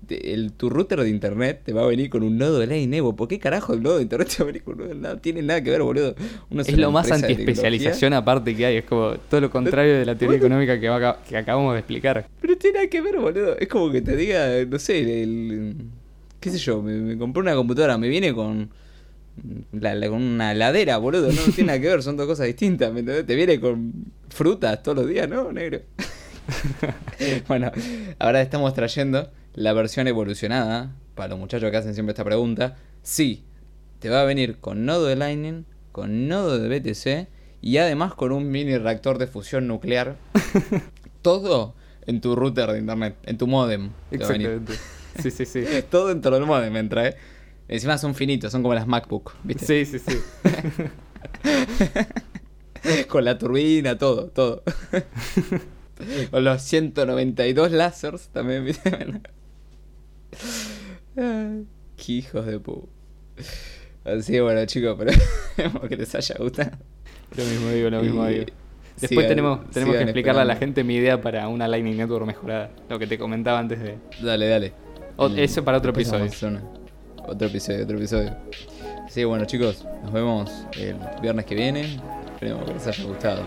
A: te- el, tu router de internet te va a venir con un nodo de ley Evo. ¿Por qué carajo el nodo de internet te va a venir con un nodo? No tiene nada que ver, boludo. Uno
B: Es lo más
A: de
B: antiespecialización aparte que hay. Es como todo lo contrario de la teoría económica que, va a- que acabamos de explicar.
A: Pero tiene nada que ver, boludo. Es como que te diga, no sé, el. ¿Qué sé yo? Me, me compré una computadora, me viene con. la- la- con una ladera, boludo. No, no tiene nada que ver, son dos cosas distintas, ¿me entendés? Te viene con frutas todos los días, ¿no, negro? bueno, ahora estamos trayendo la versión evolucionada. Para los muchachos que hacen siempre esta pregunta. Sí, te va a venir con nodo de Lightning, con nodo de BTC y además con un mini reactor de fusión nuclear. Todo en tu router de internet, en tu modem.
B: Exactamente. Sí, sí, sí.
A: Todo dentro del modem entra, ¿eh? Encima son finitos, son como las MacBook, ¿viste?
B: Sí, sí, sí.
A: Con la turbina, todo, todo. Con los 192 lásers también, ¿viste? Qué hijos de pu. Así que bueno, chicos, pero esperemos que les haya gustado.
B: Lo mismo digo, lo mismo
A: Y
B: digo. Después
A: sigan-
B: tenemos, tenemos que explicarle a la gente mi idea para una Lightning Network mejorada. Lo que te comentaba antes de.
A: Dale, dale.
B: O-
A: El-
B: eso para otro episodio.
A: Otro episodio, otro episodio. Sí, bueno, chicos, nos vemos el viernes que viene. Esperemos que les haya gustado.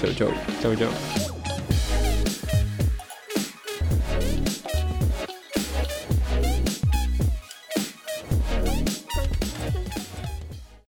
A: Chau, chau.
B: Chau, chau.